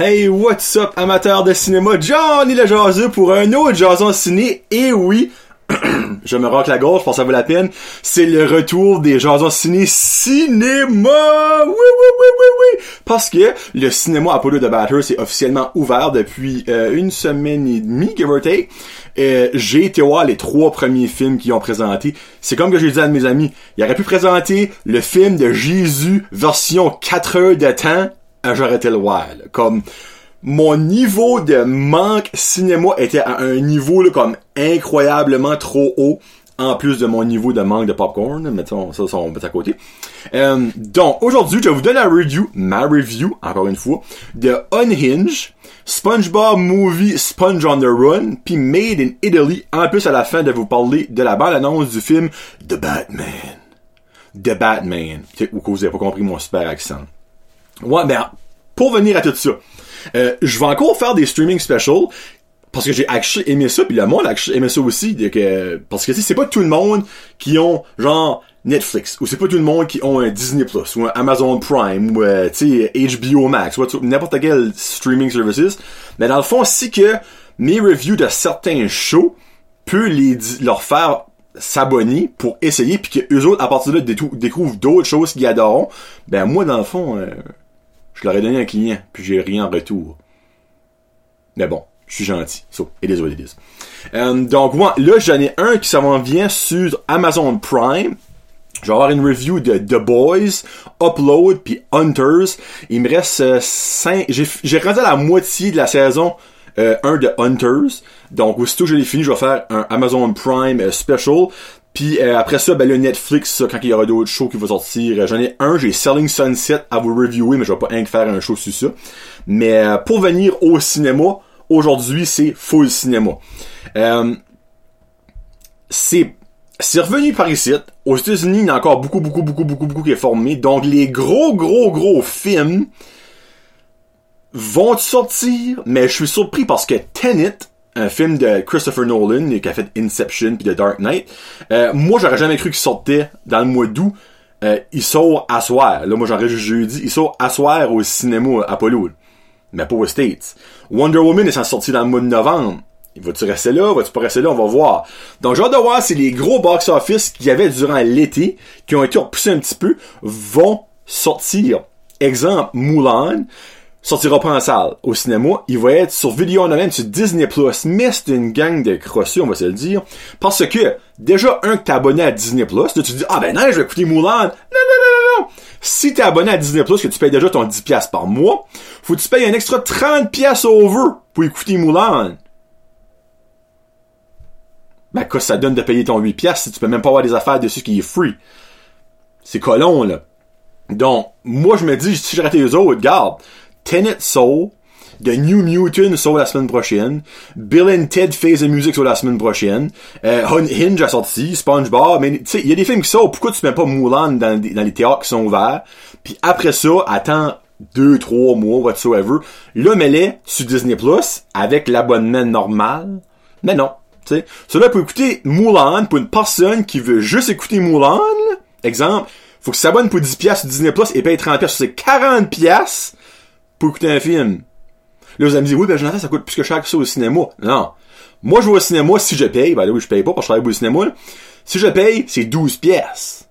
Hey, what's up, amateurs de cinéma? Johnny le jaseux pour un autre jason ciné. Et oui, je me rock la gorge, je pense que ça vaut la peine. C'est le retour des jasons ciné cinéma! Oui, oui, oui, oui, oui! Parce que le cinéma Apollo de Batters est officiellement ouvert depuis euh, une semaine et demie, give or take. J'ai été voir les trois premiers films qu'ils ont présentés. C'est comme que j'ai dit à mes amis, il aurait pu présenter le film de Jésus version 4 heures de temps j'aurais été le voir. Comme mon niveau de manque cinéma était à un niveau comme incroyablement trop haut en plus de mon niveau de manque de popcorn, mettons ça, ça on met à côté. Euh, donc aujourd'hui, je vais vous donner la review, ma review, encore une fois, de Unhinged, SpongeBob Movie Sponge on the Run, puis Made in Italy, en plus à la fin de vous parler de la bande-annonce du film The Batman. The Batman. Ou vous avez pas compris mon super accent. Ouais, ben, pour venir à tout ça, euh, je vais encore faire des streaming specials parce que j'ai aimé ça, puis le monde a aimé ça aussi, que, parce que c'est pas tout le monde qui ont genre Netflix, ou c'est pas tout le monde qui ont un Disney Plus, ou un Amazon Prime, ou euh, HBO Max, ou n'importe quel streaming services. Mais dans le fond, si que mes reviews de certains shows peut les leur faire s'abonner pour essayer puis que eux autres à partir de là découvrent d'autres choses qu'ils adorent ben moi dans le fond euh, je leur ai donné un client, puis j'ai rien en retour. Mais bon, je suis gentil. So, it is what. Euh, donc, moi, là, j'en ai un qui s'en vient sur Amazon Prime. Je vais avoir une review de The Boys, Upload, puis Hunters. Il me reste 5... Euh, j'ai rendu à la moitié de la saison euh, 1 de Hunters. Donc, aussitôt que je l'ai fini, je vais faire un Amazon Prime euh, Special. Puis euh, après ça, ben le Netflix, quand il y aura d'autres shows qui vont sortir, euh, j'en ai un, j'ai Selling Sunset à vous reviewer, mais je vais pas rien faire un show sur ça. Mais euh, pour venir au cinéma, aujourd'hui c'est full cinéma. c'est c'est revenu par ici. Aux États-Unis, il y a encore beaucoup, beaucoup, beaucoup, beaucoup, beaucoup qui est formé. Donc les gros, gros, gros films vont sortir, mais je suis surpris parce que Tenet un film de Christopher Nolan qui a fait Inception puis The Dark Knight. Euh, moi, j'aurais jamais cru qu'il sortait dans le mois d'août. Euh, il sort à soir. Là, moi, j'aurais juste jeudi. Il sort à soir au cinéma Apollo. Mais pas aux States. Wonder Woman est sorti dans le mois de novembre. Va-tu rester là? Va-tu pas rester là? On va voir. Donc, j'ai hâte de voir si les gros box-office qu'il y avait durant l'été, qui ont été repoussés un petit peu, vont sortir. Exemple, Mulan sortira pas en salle au cinéma, il va être sur vidéo en même sur Disney mais c'est une gang de crossus, on va se le dire, parce que déjà un que t'es abonné à Disney là, tu te dis ah ben non, je vais écouter Mulan. Non non non non non. Si t'es abonné à Disney que tu payes déjà ton 10 pièces par mois, faut que tu payes un extra 30 pièces over pour écouter Mulan. Ben quoi ça donne de payer ton 8 pièces si tu peux même pas avoir des affaires dessus qui est free. C'est colon là. Donc, moi je me dis, si j'arrêtais les autres, garde, Tenet Soul, The New Mutant Soul la semaine prochaine, Bill and Ted Face the Music Soul la semaine prochaine, euh, Hinge a sorti, SpongeBob, mais tu sais, il y a des films qui sortent, pourquoi tu mets pas Mulan dans, les théâtres qui sont ouverts, puis après ça, attends deux, trois mois, whatsoever, là, mets-les sur Disney Plus avec l'abonnement normal, mais non, tu sais. Cela pour écouter Mulan, pour une personne qui veut juste écouter Mulan, exemple, faut que tu s'abonnes pour 10 pièces sur Disney Plus et paye 30 pièces sur ces 40 pièces pour écouter un film. Là, vous allez me dire, oui, ben, Jonathan, ça coûte plus que cher que ça au cinéma. Non. Moi, je vais au cinéma si je paye. Ben, là, oui, je paye pas parce que je travaille au cinéma, là. Si je paye, c'est 12 pièces.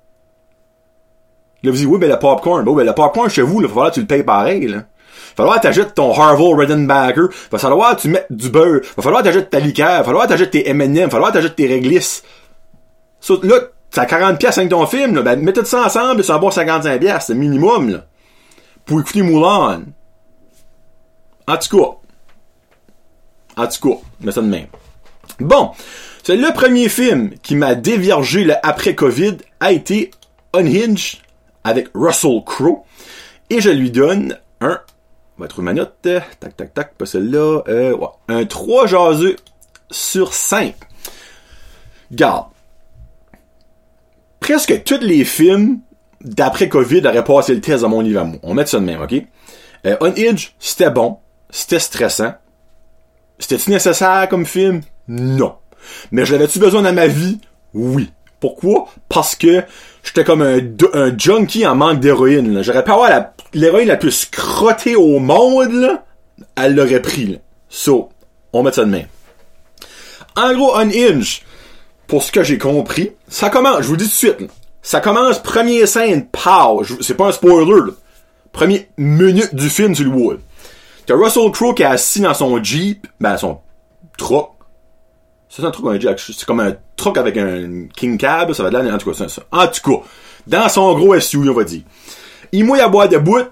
Là, vous dites, oui, ben, le popcorn. Bon, ben, le popcorn chez vous, là, falloir que tu le payes pareil, là. Va falloir t'achètes ton Harville Redenbacher. Va falloir que tu mettes du beurre. Va falloir t'achètes ta liqueur. Va falloir t'achètes tes M&M. Va falloir t'achètes tes réglisses. So, là, t'as 40 pièces avec ton film, là. Ben, mets tout ça ensemble, ça va bon 55 pièces, c'est minimum, là. Pour écouter Moulin. En tout cas. En tout cas, mais ça de même. Bon. C'est le premier film qui m'a déviergé après-Covid a été Unhinged avec Russell Crowe. Et je lui donne un, on va trouver ma note, tac tac tac, pas celle-là, euh, un 3 jaseux sur 5. Garde. Presque tous les films d'après Covid auraient passé le test à mon niveau. On met ça de même, ok? Euh, Unhinged, c'était bon c'était stressant. C'était-tu nécessaire comme film? Non. Mais je l'avais-tu besoin dans ma vie? Oui. Pourquoi? Parce que j'étais comme un, junkie en manque d'héroïne. J'aurais pu avoir l'héroïne la, plus scrottée au monde, elle l'aurait pris, là. So, on met ça de main. En gros, Unhinged, pour ce que j'ai compris, ça commence, je vous dis tout de suite, ça commence, première scène, pow, c'est pas un spoiler, là. Premier minute du film, tu le vois. T'as Russell Crowe qui est assis dans son Jeep, ben son truck. C'est un truc un Jeep, c'est comme un truck avec un King Cab, ça va de là, en tout cas, ça. En tout cas, dans son gros SUV, on va dire. Il mouille à boire de bout,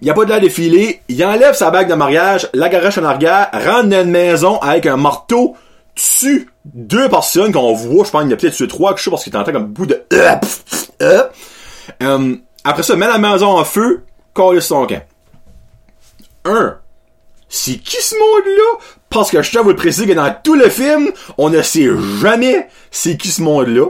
il a pas de l'air défilé, il enlève sa bague de mariage, la garoche en arrière, rentre dans une maison avec un marteau, tue deux personnes qu'on voit, je pense qu'il y a peut-être tué trois, que je sais parce qu'il t'entend comme bout de euh, euh. Euh, après ça, met la maison en feu, colle son camp. Un, c'est qui ce monde-là? Parce que je tiens à vous le préciser que dans tout le film, on ne sait jamais c'est qui ce monde-là.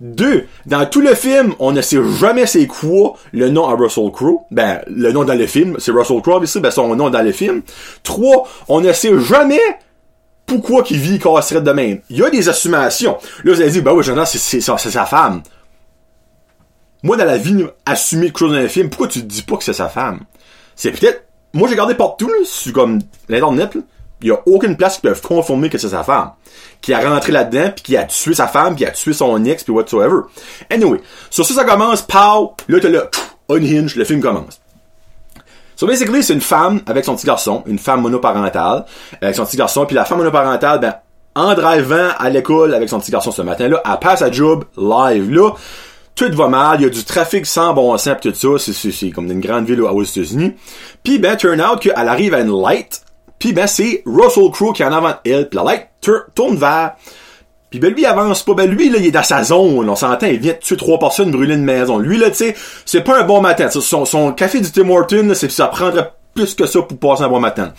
Deux, dans tout le film, on ne sait jamais c'est quoi le nom à Russell Crowe. Ben, le nom dans le film, c'est Russell Crowe, ici, ben son nom dans le film. Trois, on ne sait jamais pourquoi qu'il vit casserait de même. Il y a des assumations. Là, vous allez dire, ben oui, c'est, c'est, c'est sa femme. Moi, dans la vie, assumer quelque chose dans un film, pourquoi tu te dis pas que c'est sa femme? C'est peut-être, moi, j'ai regardé partout, là, sur comme, l'internet. Il y a aucune place qui peuvent confirmer que c'est sa femme. Qui a rentré là-dedans, puis qui a tué sa femme, puis qui a tué son ex, puis whatsoever. Anyway. Sur ça, ça commence, pow, là, t'as là, unhinge, le film commence. So basically, c'est une femme avec son petit garçon, une femme monoparentale, avec son petit garçon, puis la femme monoparentale, ben, en drivant à l'école avec son petit garçon ce matin-là, elle passe à job live là. Tout va mal, il y a du trafic sans bon sens pis tout ça, c'est, comme une grande ville aux États-Unis. Puis ben, turn out qu'elle arrive à une light, puis ben, c'est Russell Crowe qui est en avant d'elle, puis la light tourne vers puis ben lui il avance pas, ben lui là il est dans sa zone, on s'entend, il vient de tuer trois personnes, brûler une maison. Lui là tu sais, c'est pas un bon matin. Son, café du Tim Hortons, là, c'est ça prendrait plus que ça pour passer un bon matin.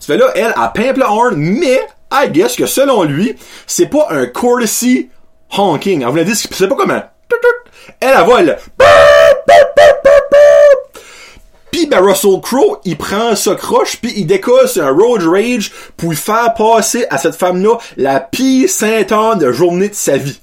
Ça fait là, elle, elle pimpe le horn, mais I guess que selon lui, c'est pas un courtesy honking. Elle voulait que c'est pas comme un. Elle, elle Pis ben Russell Crowe, il prend sa croche puis il décolle sur un road rage pour faire passer à cette femme-là la pire sainte de journée de sa vie.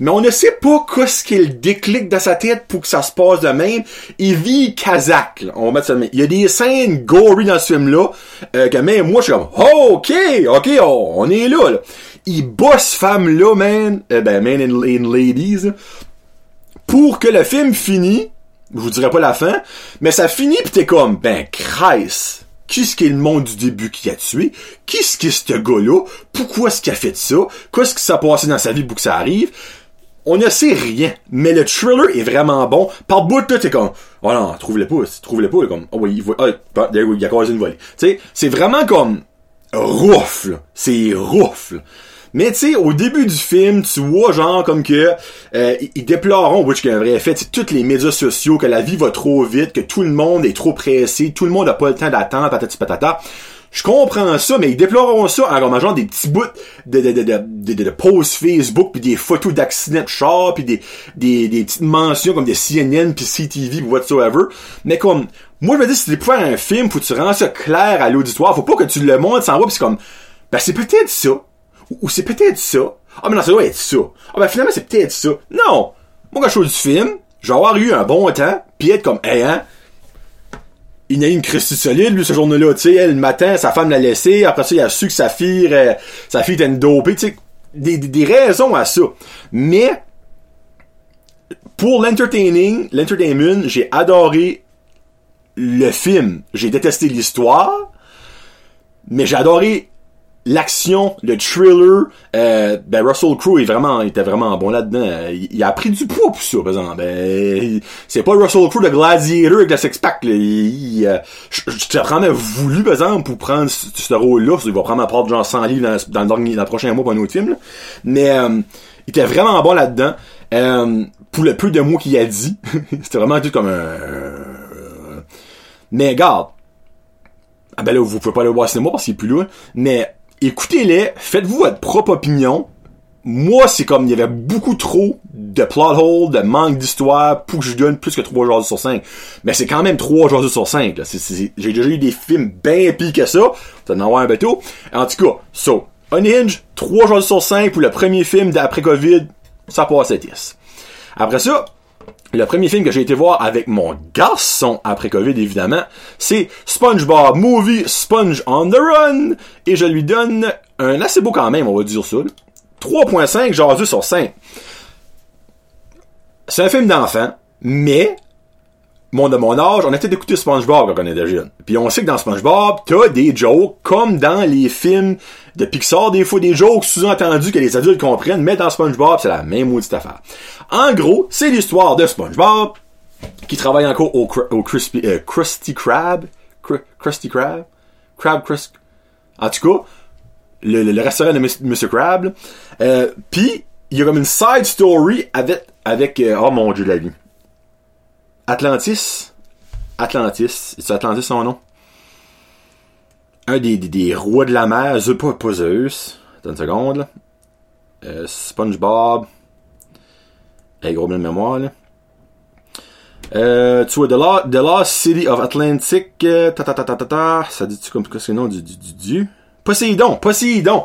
Mais on ne sait pas qu'est-ce qu'il déclic dans sa tête pour que ça se passe de même. Il vit kazakh, là. on va mettre ça de même. Il y a des scènes gory dans ce film-là, euh, que même moi, je suis comme, ok, ok, on est là, là. Il bosse femme-là, man, euh, ben, man and, and ladies, pour que le film finisse, je vous dirai pas la fin, mais ça finit pis t'es comme, ben, Christ, qu'est-ce qui est le monde du début qui a tué? Qu'est-ce qui est ce gars-là? Pourquoi est-ce qu'il a fait ça? Qu'est-ce qui s'est passé dans sa vie pour que ça arrive? On ne sait rien, mais le thriller est vraiment bon. Par bout, là, t'es comme, oh non, trouve-le pas, trouve-le pas, comme, oh oui, il voit, ah, il a causé une volée. Tu sais, c'est vraiment comme, rough, là. C'est rough, là. Mais tu sais, au début du film, tu vois genre comme que euh, ils- déploreront, which a un vrai c'est tous les médias sociaux, que la vie va trop vite, que tout le monde est trop pressé, tout le monde a pas le temps d'attendre, patati patata. Je comprends ça, mais ils déploreront ça en genre des petits bouts de, de, de, de, de, posts Facebook, puis des photos d'accidents de char, puis des, des, des petites mentions comme des CNN, puis CTV, ou whatsoever. Mais comme, moi je me dis, si tu pour faire un film, faut que tu rends ça clair à l'auditoire, faut pas que tu le montres sans voir, pis c'est comme, ben c'est peut-être ça. Ou, c'est peut-être ça. Ah, mais non, ça doit être ça. Ah, ben finalement, c'est peut-être ça. Non! Moi, quand je fais du film, je vais avoir eu un bon temps, pis être comme, hey, hein, il a eu une Christie solide, lui, ce jour-là, tu sais, le matin, sa femme l'a laissé, après ça, il a su que sa fille, euh, sa fille était une dopée, tu sais, des, des raisons à ça. Mais, pour l'entertaining, l'entertainment, j'ai adoré le film. J'ai détesté l'histoire, mais j'ai adoré l'action, le thriller, euh, ben Russell Crowe est vraiment, était vraiment bon là-dedans. Il, il a pris du poids pour ça, par exemple. Ben, c'est pas Russell Crowe de Gladiator avec la six-pack. euh, je t'ai vraiment voulu, par exemple, pour prendre ce, ce rôle-là. Il va prendre part genre 100 livres dans, dans, le dans le prochain mois pour un autre film. là. Mais euh, il était vraiment bon là-dedans. Euh, pour le peu de mots qu'il a dit, c'était vraiment tout comme un... Mais regarde, ah ben là, vous pouvez pas le voir au cinéma parce qu'il est plus loin. Mais écoutez-les, faites-vous votre propre opinion. Moi, c'est comme il y avait beaucoup trop de plot hole, de manque d'histoire pour que je donne plus que 3 jours sur 5. Mais c'est quand même 3 jours sur 5. Là. C'est- c'est- J'ai déjà eu des films bien pires que ça. Allez en avoir un bateau. En tout cas, so, Unhinged, 3 jours sur 5 pour le premier film d'après Covid, ça passe à 10. Après ça, le premier film que j'ai été voir avec mon garçon après Covid, évidemment, c'est SpongeBob Movie Sponge on the Run. Et je lui donne un assez beau quand même, on va dire ça. 3.5 jaseux sur 5. C'est un film d'enfant, mais mon de mon âge, on a peut-être écouté SpongeBob quand on était jeune. Puis on sait que dans SpongeBob, t'as des jokes comme dans les films de Pixar, des fois des jokes sous-entendus que les adultes comprennent, mais dans SpongeBob, c'est la même maudite affaire. En gros, c'est l'histoire de SpongeBob qui travaille encore au, crispy, euh, Krusty Krab, Krusty Krab, Crab Crust. En tout cas, le, le, restaurant de Mr. Crab. Euh, Puis il y a comme une side story avec avec euh, oh mon dieu la vie. Atlantis. Atlantis. C'est Atlantis son nom? Un des, des, rois de la mer. Zeus, pas, Zeus. Attends une seconde. Euh, SpongeBob. Hey, gros bien de mémoire. Euh, tu vois, The, Lost, City of Atlantic, euh, ça dit-tu comme, que c'est le nom du, du, du, du? Poséidon, Poséidon.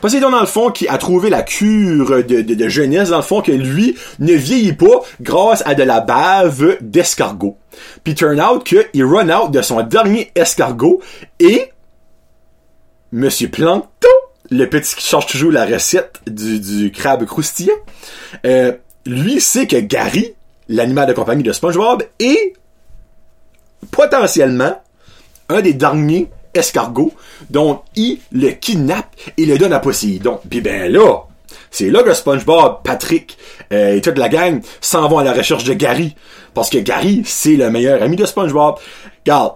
Poséidon, dans le fond, qui a trouvé la cure de, de, jeunesse, dans le fond, que lui ne vieillit pas grâce à de la bave d'escargot. Puis turn out qu'il run out de son dernier escargot et Monsieur Plankton, le petit qui change toujours la recette du, crabe croustillant, euh, lui sait que Gary, l'animal de compagnie de SpongeBob, est potentiellement un des derniers escargot, dont il le kidnappe et le donne à Poséidon. Puis ben là, c'est là que SpongeBob, Patrick euh, et toute la gang s'en vont à la recherche de Gary. Parce que Gary, c'est le meilleur ami de SpongeBob. Regarde,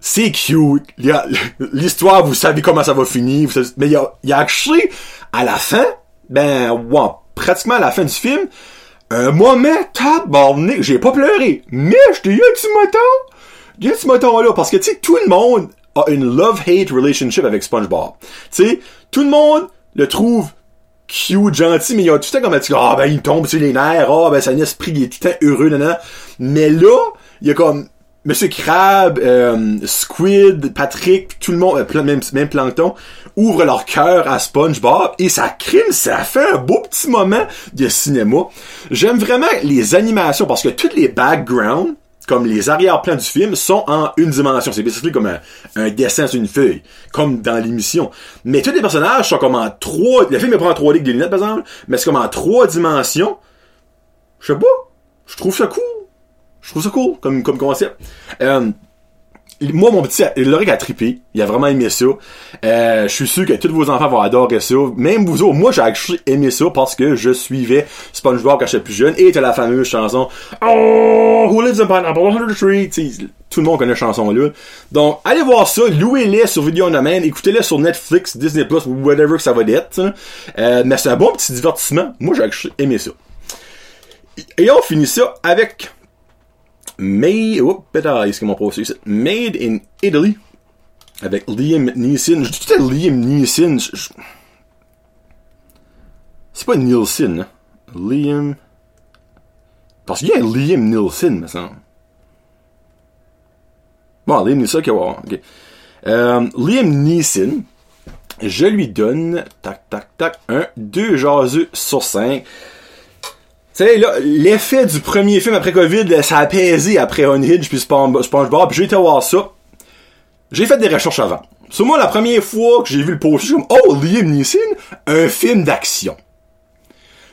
c'est cute. L'histoire, vous savez comment ça va finir. mais il y a, a à la fin, ben, ouais, pratiquement à la fin du film, un moment tabarnak. J'ai pas pleuré, mais je t'ai eu un petit moton il ce moton-là, parce que, tu sais, tout le monde a une love-hate relationship avec SpongeBob. Tu sais, tout le monde le trouve cute, gentil, mais il y a tout le temps comme, ah, ben, il tombe sur les nerfs, ah, ben, c'est un esprit, il est tout le temps heureux, nan, Mais là, il y a comme, Monsieur Crab, euh, Squid, Patrick, tout le monde, euh, même, même Plankton, ouvrent leur cœur à SpongeBob et ça crime, ça fait un beau petit moment de cinéma. J'aime vraiment les animations parce que tous les backgrounds comme les arrière-plans du film sont en une dimension. C'est basically comme un, dessin sur une feuille, comme dans l'émission. Mais tous les personnages sont comme en trois... Le film est pas en 3D avec des lunettes, par exemple, mais c'est comme en trois dimensions. Je sais pas. Je trouve ça cool. Je trouve ça cool comme, comme concept. Euh, moi, mon petit, Loric a trippé. Il a vraiment aimé ça. Euh, je suis sûr que tous vos enfants vont adorer ça. Même vous autres. Moi, j'ai aimé ça parce que je suivais SpongeBob quand j'étais plus jeune. Et t'as la fameuse chanson Oh, Who Lives in Pineapple? Under the Tree? tout le monde connaît la chanson-là. Donc, allez voir ça. Louez-les sur Video on Demand. Écoutez-les sur Netflix, Disney+, whatever que ça va être. Euh, mais c'est un bon petit divertissement. Moi, j'ai aimé ça. Et on finit ça avec Made, oh, ce mon Made in Italy. Avec Liam Neeson. Je dis tout à Liam Neeson. C'est pas Nielsen, hein? Liam. Parce qu'il y a Liam Nielsen, me semble. Bon, Liam Neeson, ok, ok. Euh, Liam Neeson, je lui donne, tac, tac, tac, un 2 jaseux sur 5 sais, là, l'effet du premier film après Covid, ça a apaisé après Unhinged puis SpongeBob, puis j'ai été voir ça. J'ai fait des recherches avant. Sur moi, la première fois que j'ai vu le poster, comme, oh, Liam Neeson, un film d'action.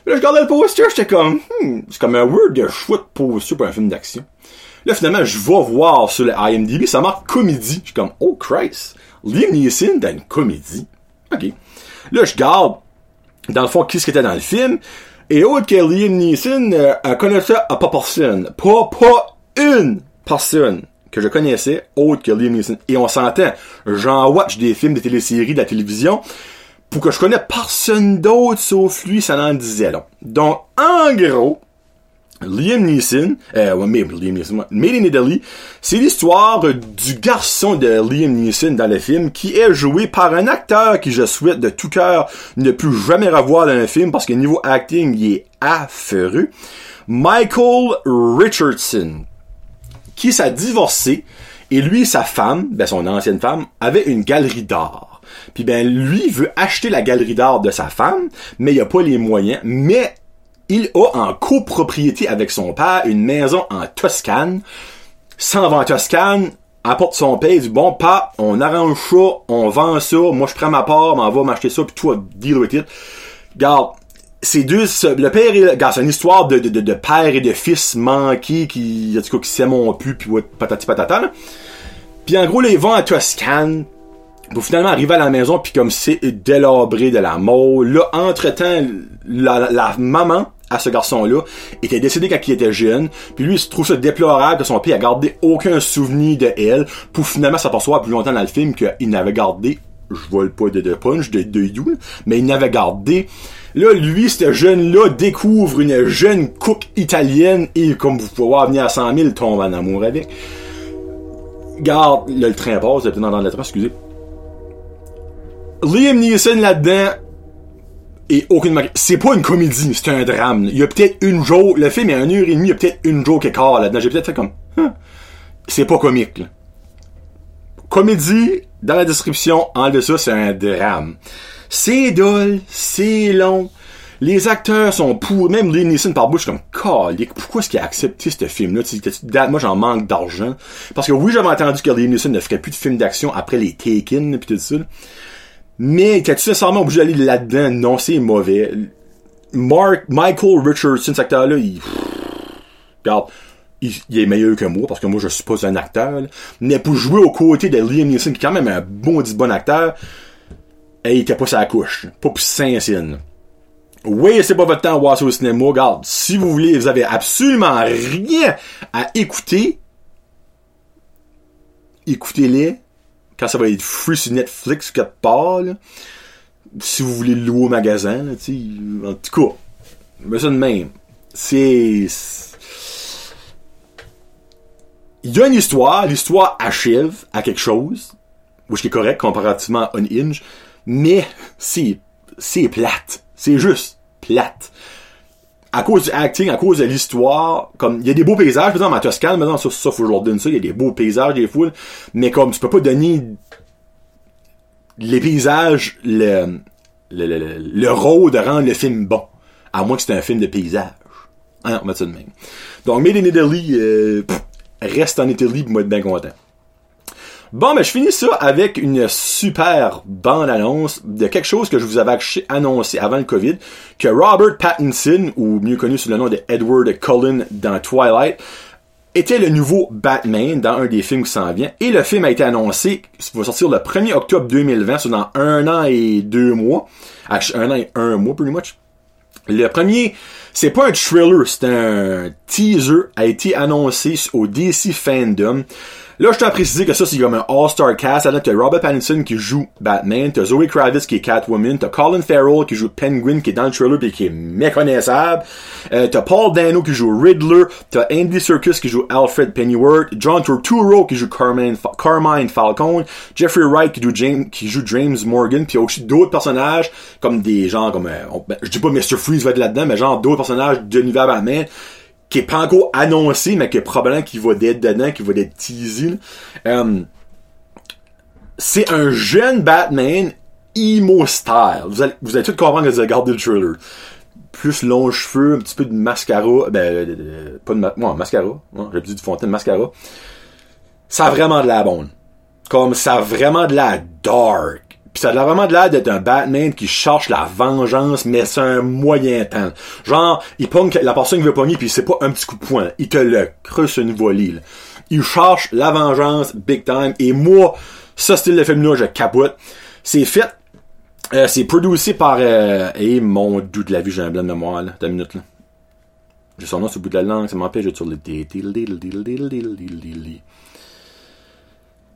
Là, je regardais le poster, j'étais comme, hmm, c'est comme un word de chouette poster pour un film d'action. Là, finalement, je vais voir sur le IMDb, ça marque comédie. Je comme, oh Christ, Liam Neeson dans une comédie. Ok. Là, je garde, dans le fond, qu'est-ce qui était dans le film. Et autre que Liam Neeson, euh, connaissait à pas personne. Pas, pas une personne que je connaissais autre que Liam Neeson. Et on s'entend, j'en watch des films, des téléséries, de la télévision, pour que je connaisse personne d'autre sauf lui, ça n'en disait long. Donc, en gros, Liam Neeson, euh, Liam Neeson, Made in c'est l'histoire du garçon de Liam Neeson dans le film qui est joué par un acteur qui je souhaite de tout cœur ne plus jamais revoir dans un film parce que niveau acting, il est affreux. Michael Richardson, qui s'est divorcé et lui et sa femme, ben son ancienne femme, avaient une galerie d'art. Puis ben lui veut acheter la galerie d'art de sa femme, mais il a pas les moyens, mais il a en copropriété avec son père une maison en Toscane. S'en va en Toscane, apporte son père, il dit bon pas, on arrange ça, on vend ça, moi je prends ma part, m'en va m'acheter ça, puis toi deal with it. Garde, c'est deux, le père et, regarde, c'est une histoire de, de, de, père et de fils manqués qui, en tout qui s'aiment plus, puis ouais, patati patata, là. Puis en gros, ils vont à Toscane, pour finalement arriver à la maison, puis comme c'est délabré de la mort. Là, entre-temps, la maman à ce garçon-là était décédé quand il était jeune, puis lui il se trouve ça déplorable que son père a gardé aucun souvenir de elle, pour finalement s'apercevoir plus longtemps dans le film qu'il n'avait gardé, je vole pas de, de punch, de, de you, mais il n'avait gardé Là, lui, ce jeune-là découvre une jeune cook italienne et, comme vous pouvez voir, venir à 100 000, tombe en amour avec. Garde, le train passe, vous dans le train, excusez. Liam Neeson là-dedans, et aucune C'est pas une comédie, c'est un drame. Il y a peut-être une joke, le film est une heure et demie, il y a peut-être une joke écart là-dedans. J'ai peut-être fait comme, hein? c'est pas comique, là. Comédie, dans la description, en dessous, c'est un drame. C'est dole, c'est long. Les acteurs sont pour même Liam Neeson par bouche comme calique. Pourquoi est-ce qu'il a accepté ce film-là? Moi, j'en manque d'argent. Parce que oui, j'avais entendu que Liam Neeson ne ferait plus de films d'action après les Taken pis tout ça. Mais t'es-tu nécessairement obligé d'aller là-dedans? Non, c'est mauvais. Mark, Michael Richardson, cet acteur-là, il... Regarde, il, est meilleur que moi, parce que moi, je suis pas un acteur. Mais pour jouer aux côtés de Liam Neeson, qui est quand même un bon dit bon acteur, et il était pas sa couche. Pas pour Saint-Cyne. Oui, c'est pas votre temps à voir ça au cinéma. Regarde, si vous voulez, vous avez absolument rien à écouter, écoutez-les quand ça va être free sur Netflix quelque part, là, si vous voulez le louer au magasin, là, en tout cas, mais ça de même. C'est... Il y a une histoire, l'histoire achève à quelque chose, which est correct comparativement à Unhinged, mais c'est, c'est plate. C'est juste plate à cause du acting, à cause de l'histoire, comme, il y a des beaux paysages, par exemple, à Toscane, maintenant, ça, ça, faut que je leur donne ça, il y a des beaux paysages, des foules, mais comme, tu peux pas donner les paysages le, le, le, le rôle de rendre le film bon. À moins que c'est un film de paysage. Hein, on va ça de même. Donc, Made in Italy, euh, reste en Italie, pour moi, être bien content. Bon, ben, je finis ça avec une super bande-annonce de quelque chose que je vous avais annoncé avant le COVID, que Robert Pattinson, ou mieux connu sous le nom de Edward Cullen dans Twilight, était le nouveau Batman dans un des films qui s'en vient. Et le film a été annoncé, il va sortir le 1er octobre 2020, c'est dans un an et deux mois. Un an et un mois, pretty much. Le premier, c'est pas un thriller, c'est un teaser, a été annoncé au DC Fandom. Là, je tiens à préciser que ça, c'est comme un all-star cast. Là, t'as Robert Pattinson qui joue Batman, t'as Zoe Kravitz qui est Catwoman, t'as Colin Farrell qui joue Penguin qui est dans le trailer pis qui est méconnaissable, euh, t'as Paul Dano qui joue Riddler, t'as Andy Serkis qui joue Alfred Pennyworth, John Turturro qui joue Carmine, Carmine Falcone, Jeffrey Wright qui joue James, qui joue James Morgan, puis aussi d'autres personnages comme des gens comme, euh, ben, je dis pas Mr. Freeze va être là-dedans, mais genre d'autres personnages de l'univers Batman qui est pas encore annoncé, mais qui est probablement qui va être dedans, qui va être teasé. Euh, c'est un jeune Batman emo style. Vous allez, vous allez tout comprendre que vous regardé le trailer. Plus longs cheveux, un petit peu de mascara, ben, euh, euh, pas de ma ouais, mascara, j'ai dit du fond de mascara. Ça a vraiment de la bonne. Comme ça a vraiment de la dark. Pis ça a vraiment de l'air d'être un Batman qui cherche la vengeance, mais c'est un moyen temps. Genre, il pogne la personne qui veut pogner, puis c'est pas un petit coup de poing. Il te le creuse une volée. Là. Il cherche la vengeance big time. Et moi, ce style de film-là, je capote. C'est fait. Euh, c'est produit par... Euh, et mon doux de la vie, j'ai un blanc de mémoire, là. T'as une minute, là. J'ai son nom sur le bout de la langue, ça m'empêche de sur le...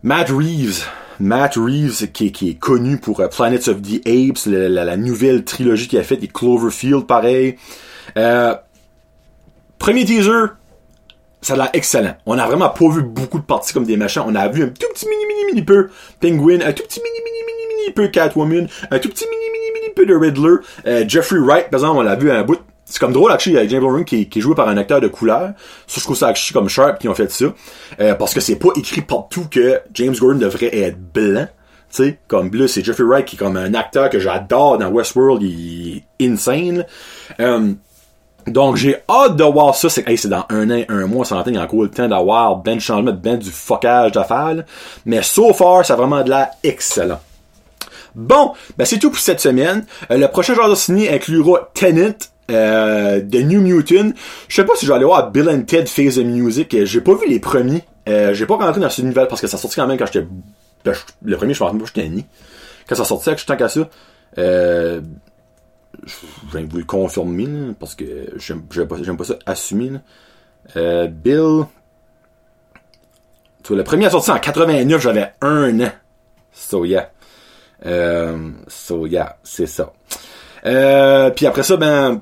Matt Reeves. Matt Reeves, qui, est connu pour euh, Planets of the Apes, la, nouvelle trilogie qu'il a faite, et Cloverfield, pareil. Euh, premier teaser, ça a l'air excellent. On a vraiment pas vu beaucoup de parties comme des machins. On a vu un tout petit mini mini mini peu Penguin, un tout petit mini mini mini mini peu Catwoman, un tout petit mini mini mini peu de Riddler. Euh, Jeffrey Wright, par exemple, on l'a vu un bout c'est comme drôle, actually, avec James Bond qui, est joué par un acteur de couleur. Ça, je trouve ça actually comme Sharp qui ont fait ça. Euh, parce que c'est pas écrit partout que James Gordon devrait être blanc. Tu sais, comme bleu, c'est Jeffrey Wright qui est comme un acteur que j'adore dans Westworld, il est insane. Euh, Donc j'ai hâte de voir ça. C'est hey, c'est dans un an, un mois, ça il y encore le temps d'avoir ben de changement, ben du focage d'affaires. là. Mais so far, ça a vraiment de l'air excellent. Bon, ben c'est tout pour cette semaine. Euh, le prochain genre de ciné inclura Tenet, euh, de New Mutant. Je sais pas si je vais aller voir Bill and Ted Face the Music. J'ai pas vu les premiers. Euh, j'ai pas rentré dans ce nouvelle parce que ça sortit quand même quand j'étais... ben, le premier, je me rappelle pas, j'étais né. Quand ça sortait, que je tant qu'à ça. Euh, je viens vous le confirmer, parce que j'aime pas, pas ça assumer. Euh, Bill... Tu vois, le premier a sorti en 89, j'avais un an. So yeah. So yeah, c'est ça. Puis après ça, ben,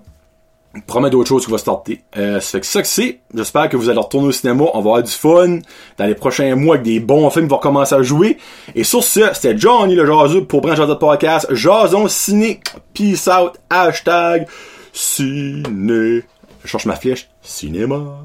promet d'autres choses qui vont starter. Euh, ça fait que ça que c'est. J'espère que vous allez retourner au cinéma. On va avoir du fun dans les prochains mois avec des bons films qui vont commencer à jouer. Et sur ce, c'était Johnny le Jaseux pour Branche Jason Podcast. Jason Ciné. Peace out. Hashtag ciné. Je cherche ma flèche. Cinéma.